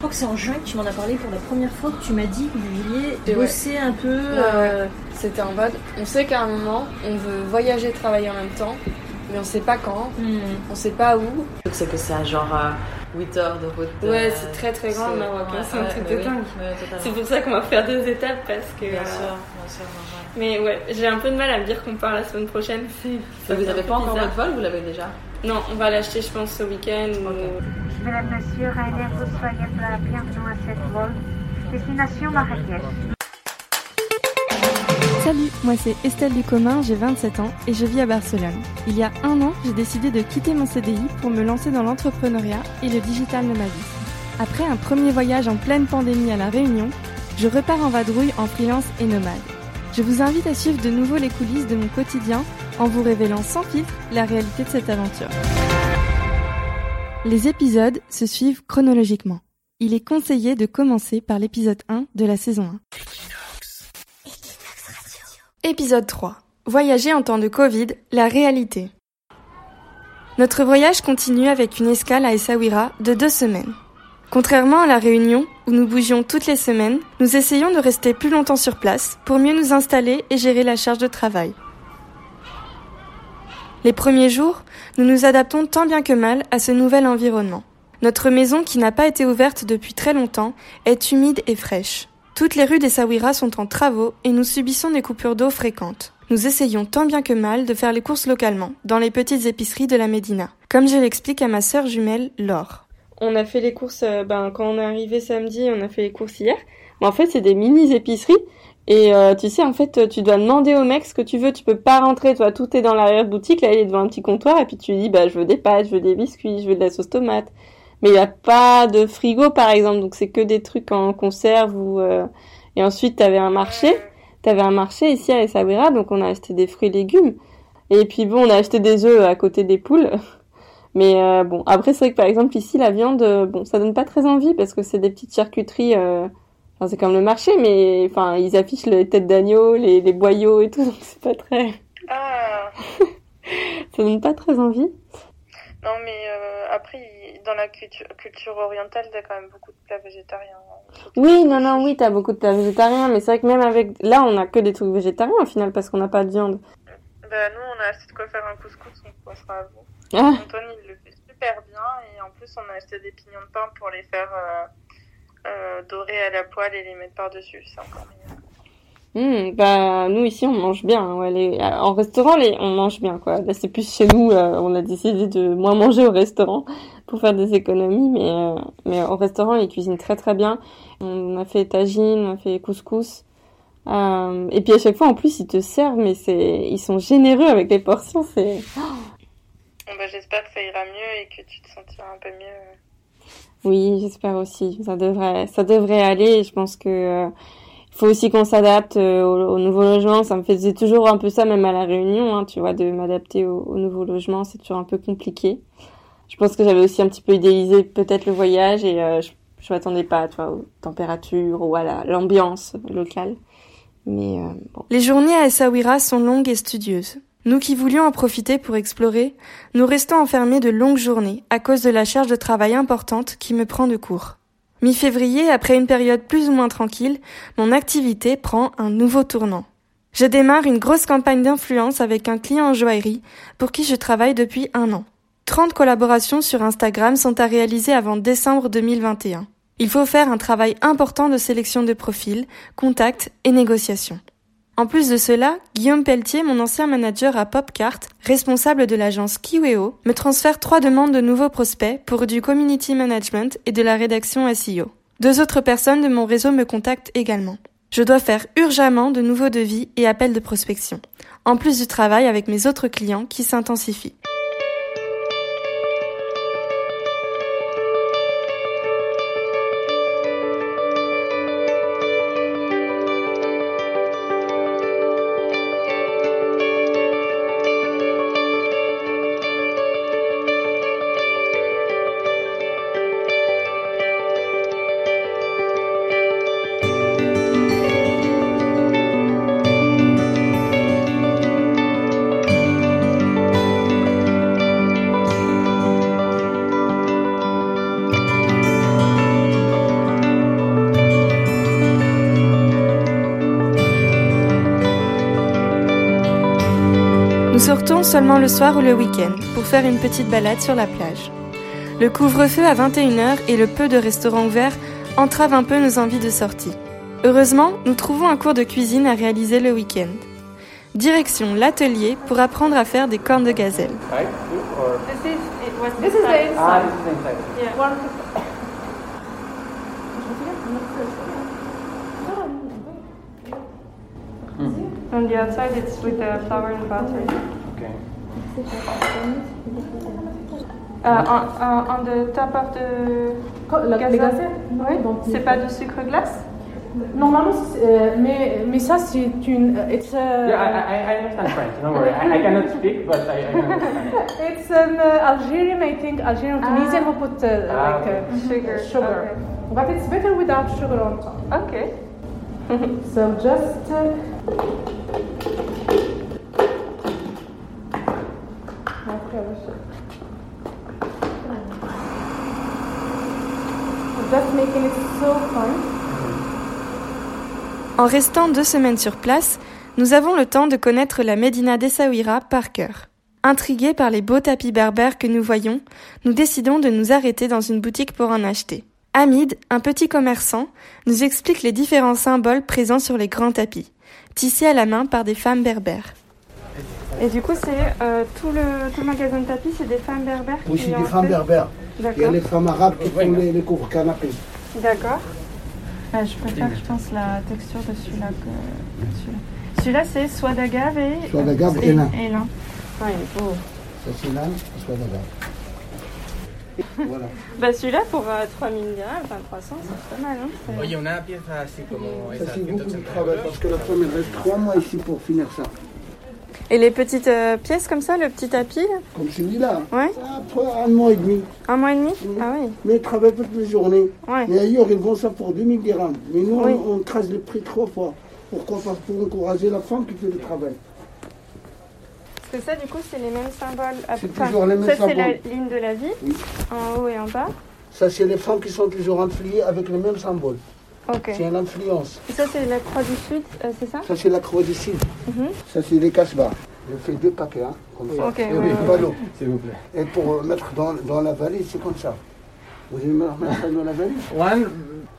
Je crois que c'est en juin que tu m'en as parlé pour la première fois que tu m'as dit que vous vouliez bosser un peu. Euh, C'était en mode, on sait qu'à un moment, on veut voyager, travailler en même temps, mais on sait pas quand, hmm. on sait pas où. C'est que c'est à genre 8 euh, heures de route. Ouais, c'est très très grand le Maroc, hein, c'est un truc de dingue. c'est pour ça qu'on va faire deux étapes parce que. Bien euh, sûr, bien sûr. Mais ouais, j'ai un peu de mal à me dire qu'on part la semaine prochaine. Mais vous n'avez pas encore votre vol, vous l'avez déjà? Non, on va l'acheter, je pense, ce week-end. Mesdames, Messieurs, Ryanair, vous soyez la bienvenue à cette vol. Destination Marrakech. Salut, moi c'est Estelle Ducommun, j'ai 27 ans et je vis à Barcelone. Il y a un an, j'ai décidé de quitter mon CDI pour me lancer dans l'entrepreneuriat et le digital nomadisme. Après un premier voyage en pleine pandémie à La Réunion, je repars en vadrouille en freelance et nomade. Je vous invite à suivre de nouveau les coulisses de mon quotidien en vous révélant sans filtre la réalité de cette aventure. Les épisodes se suivent chronologiquement. Il est conseillé de commencer par l'épisode 1 de la saison 1. Épisode 3. Voyager en temps de Covid, la réalité. Notre voyage continue avec une escale à Essaouira de deux semaines. Contrairement à la Réunion, où nous bougions toutes les semaines, nous essayons de rester plus longtemps sur place pour mieux nous installer et gérer la charge de travail. Les premiers jours, nous nous adaptons tant bien que mal à ce nouvel environnement. Notre maison, qui n'a pas été ouverte depuis très longtemps, est humide et fraîche. Toutes les rues d'Essaouira sont en travaux et nous subissons des coupures d'eau fréquentes. Nous essayons tant bien que mal de faire les courses localement, dans les petites épiceries de la Médina, comme je l'explique à ma sœur jumelle Laure. On a fait les courses, euh, ben, quand on est arrivé samedi, on a fait les courses hier. Mais en fait, c'est des mini épiceries. Et euh, tu sais, en fait, tu dois demander au mec ce que tu veux. Tu peux pas rentrer, toi, tout est dans l'arrière-boutique. Là, il est devant un petit comptoir. Et puis tu dis, bah, je veux des pâtes, je veux des biscuits, je veux de la sauce tomate. Mais il n'y a pas de frigo, par exemple. Donc, c'est que des trucs en conserve ou... Euh, et ensuite, t'avais un marché. T'avais un marché ici à Essaouira. Donc, on a acheté des fruits et légumes. Et puis, bon, on a acheté des œufs à côté des poules. Mais euh, bon, après c'est vrai que par exemple ici la viande, bon, ça donne pas très envie parce que c'est des petites charcuteries. Enfin, c'est comme le marché, mais enfin ils affichent les têtes d'agneau, les, les boyaux et tout, donc c'est pas très. Ah ça donne pas très envie. Non, mais euh, après, dans la culture, culture orientale, t'as quand même beaucoup de plats végétariens. hein. Oui, non, non, oui, t'as beaucoup de plats végétariens, mais c'est vrai que même avec là on a que des trucs végétariens au final parce qu'on n'a pas de viande. Bah, nous, on a acheté de quoi faire un couscous, on passera à vous. Ah, Antoine, il le fait super bien, et en plus, on a acheté des pignons de pain pour les faire euh, euh, dorer à la poêle et les mettre par-dessus. C'est encore meilleur. hmm, bah nous ici on mange bien. hein, ouais, les- En restaurant les... on mange bien quoi. Là c'est plus chez nous, euh, on a décidé de moins manger au restaurant pour faire des économies, mais euh, mais au restaurant ils cuisinent très très bien. On a fait tagine, on a fait couscous. Euh, et puis à chaque fois en plus ils te servent, mais c'est ils sont généreux avec les portions, c'est bah, j'espère que ça ira mieux et que tu te sentiras un peu mieux. Oui, j'espère aussi. Ça devrait, ça devrait aller. Je pense que euh, faut aussi qu'on s'adapte euh, au, au nouveau logement. Ça me faisait toujours un peu ça, même à la Réunion, hein, tu vois, de m'adapter au, au nouveau logement. C'est toujours un peu compliqué. Je pense que j'avais aussi un petit peu idéalisé peut-être le voyage et euh, je, je m'attendais pas, tu vois, aux températures ou à la- l'ambiance locale. Mais bon. Les journées à Essaouira sont longues et studieuses. Nous qui voulions en profiter pour explorer, nous restons enfermés de longues journées à cause de la charge de travail importante qui me prend de court. Mi-février, après une période plus ou moins tranquille, mon activité prend un nouveau tournant. Je démarre une grosse campagne d'influence avec un client en joaillerie pour qui je travaille depuis un an. 30 collaborations sur Instagram sont à réaliser avant décembre 2021. Il faut faire un travail important de sélection de profils, contacts et négociations. En plus de cela, Guillaume Pelletier, mon ancien manager à Popcart, responsable de l'agence Kiweo, me transfère trois demandes de nouveaux prospects pour du community management et de la rédaction SEO. Deux autres personnes de mon réseau me contactent également. Je dois faire urgemment de nouveaux devis et appels de prospection, en plus du travail avec mes autres clients qui s'intensifie. Seulement le soir ou le week-end pour faire une petite balade sur la plage. Le couvre-feu à 21h et le peu de restaurants ouverts entravent un peu nos envies de sortie. Heureusement, nous trouvons un cours de cuisine à réaliser le week-end. Direction l'atelier pour apprendre à faire des cornes de gazelle. One On the outside, it's with the flour and butter. Okay. Uh, on, uh, on the top of the La, gazelles? Oui. C'est pas du sucre glace? Normalement, euh, mais, mais ça, c'est une. It's a, Yeah, I, I, I understand French. Don't worry. I, I cannot speak, but I, I understand. It's an uh, Algerian, I think, Algerian, Tunisian who put uh, Ah, like uh, Sugar. sugar. But it's better without sugar on top. Okay. So just. Uh, En restant deux semaines sur place, nous avons le temps de connaître la Médina d'Essaouira par cœur. Intrigués par les beaux tapis berbères que nous voyons, nous décidons de nous arrêter dans une boutique pour en acheter. Hamid, un petit commerçant, nous explique les différents symboles présents sur les grands tapis, tissés à la main par des femmes berbères. Et du coup, c'est euh, tout, le, tout le magasin de tapis, c'est des femmes berbères Oui, c'est des femmes berbères. Il y a les femmes arabes qui font les, les couvre-canapés. D'accord. Ah, je préfère, je pense, la texture de celui-là que celui-là. Celui-là, c'est soie d'agave et... Soie d'agave et lin. Et lin. Ouais, il est beau. Ça, c'est soit d'agave. Voilà. Bah celui-là, pour euh, 3000 dirhams, enfin 300, c'est pas mal, hein Oye, una pieza así como Ça, c'est beaucoup de 180 travail parce que la femme, elle reste trois mois ici pour finir ça. Et les petites euh, pièces comme ça, le petit tapis, là Comme celui-là. Ouais. Après un mois et demi. un mois et demi. Ah oui, Mais ils travaillent toutes les journées. ouais. Mais ailleurs, ils vendent ça pour 2000 dirhams. Mais nous, Oui. on, on crase le prix trois fois. Pourquoi Parce pour encourager la femme qui fait le travail. Parce que ça, du coup, c'est les mêmes symboles. à- C'est toujours les mêmes Ça, c'est la symboles. ligne de la vie, Oui. en haut et en bas. Ça, c'est les femmes qui sont toujours infliées avec le même symbole. C'est une influence. Et ça, c'est la croix du Sud, euh, c'est ça Ça, c'est la croix du Sud. Mhm. Ça, c'est les casse-bars. Je fais deux paquets, hein, comme ça. Ok, Et ouais, oui, l'eau. S'il vous plaît. Et pour euh, mettre dans, dans la valise, c'est comme ça. Vous allez me remettre ça dans la valise? One.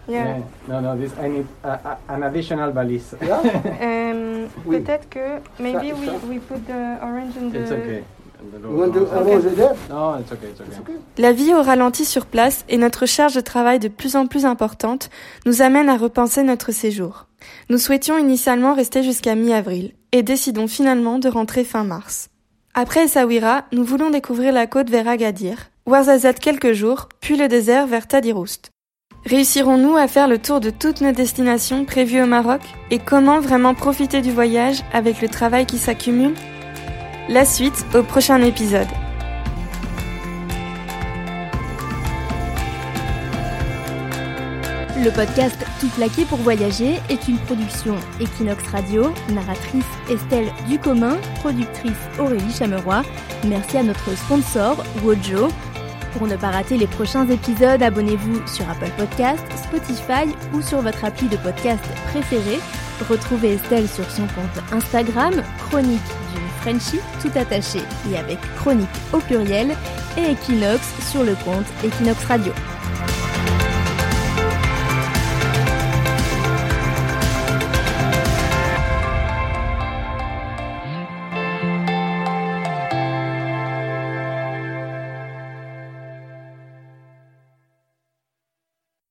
Yeah. No, no, this I need a, an additional valise. Là Euh, Oui. Peut-être que, maybe Ça, we, ça? we put the orange in the... It's okay. La vie au ralenti sur place et notre charge de travail de plus en plus importante nous amènent à repenser notre séjour. Nous souhaitions initialement rester jusqu'à mi-avril et décidons finalement de rentrer fin mars. Après Essaouira, nous voulons découvrir la côte vers Agadir, Ouarzazate quelques jours, puis le désert vers Tadiroust. Réussirons-nous à faire le tour de toutes nos destinations prévues au Maroc et comment vraiment profiter du voyage avec le travail qui s'accumule? La suite au prochain épisode. Le podcast Tout plaqué pour voyager est une production Equinox Radio, narratrice Estelle Ducommun, productrice Aurélie Chameroy. Merci à notre sponsor Wojo. Pour ne pas rater les prochains épisodes, abonnez-vous sur Apple Podcast, Spotify ou sur votre appli de podcast préféré. Retrouvez Estelle sur son compte Instagram, Chronique d'une Frenchie, tout attaché et avec chronique au pluriel, et Equinox sur le compte Equinox Radio.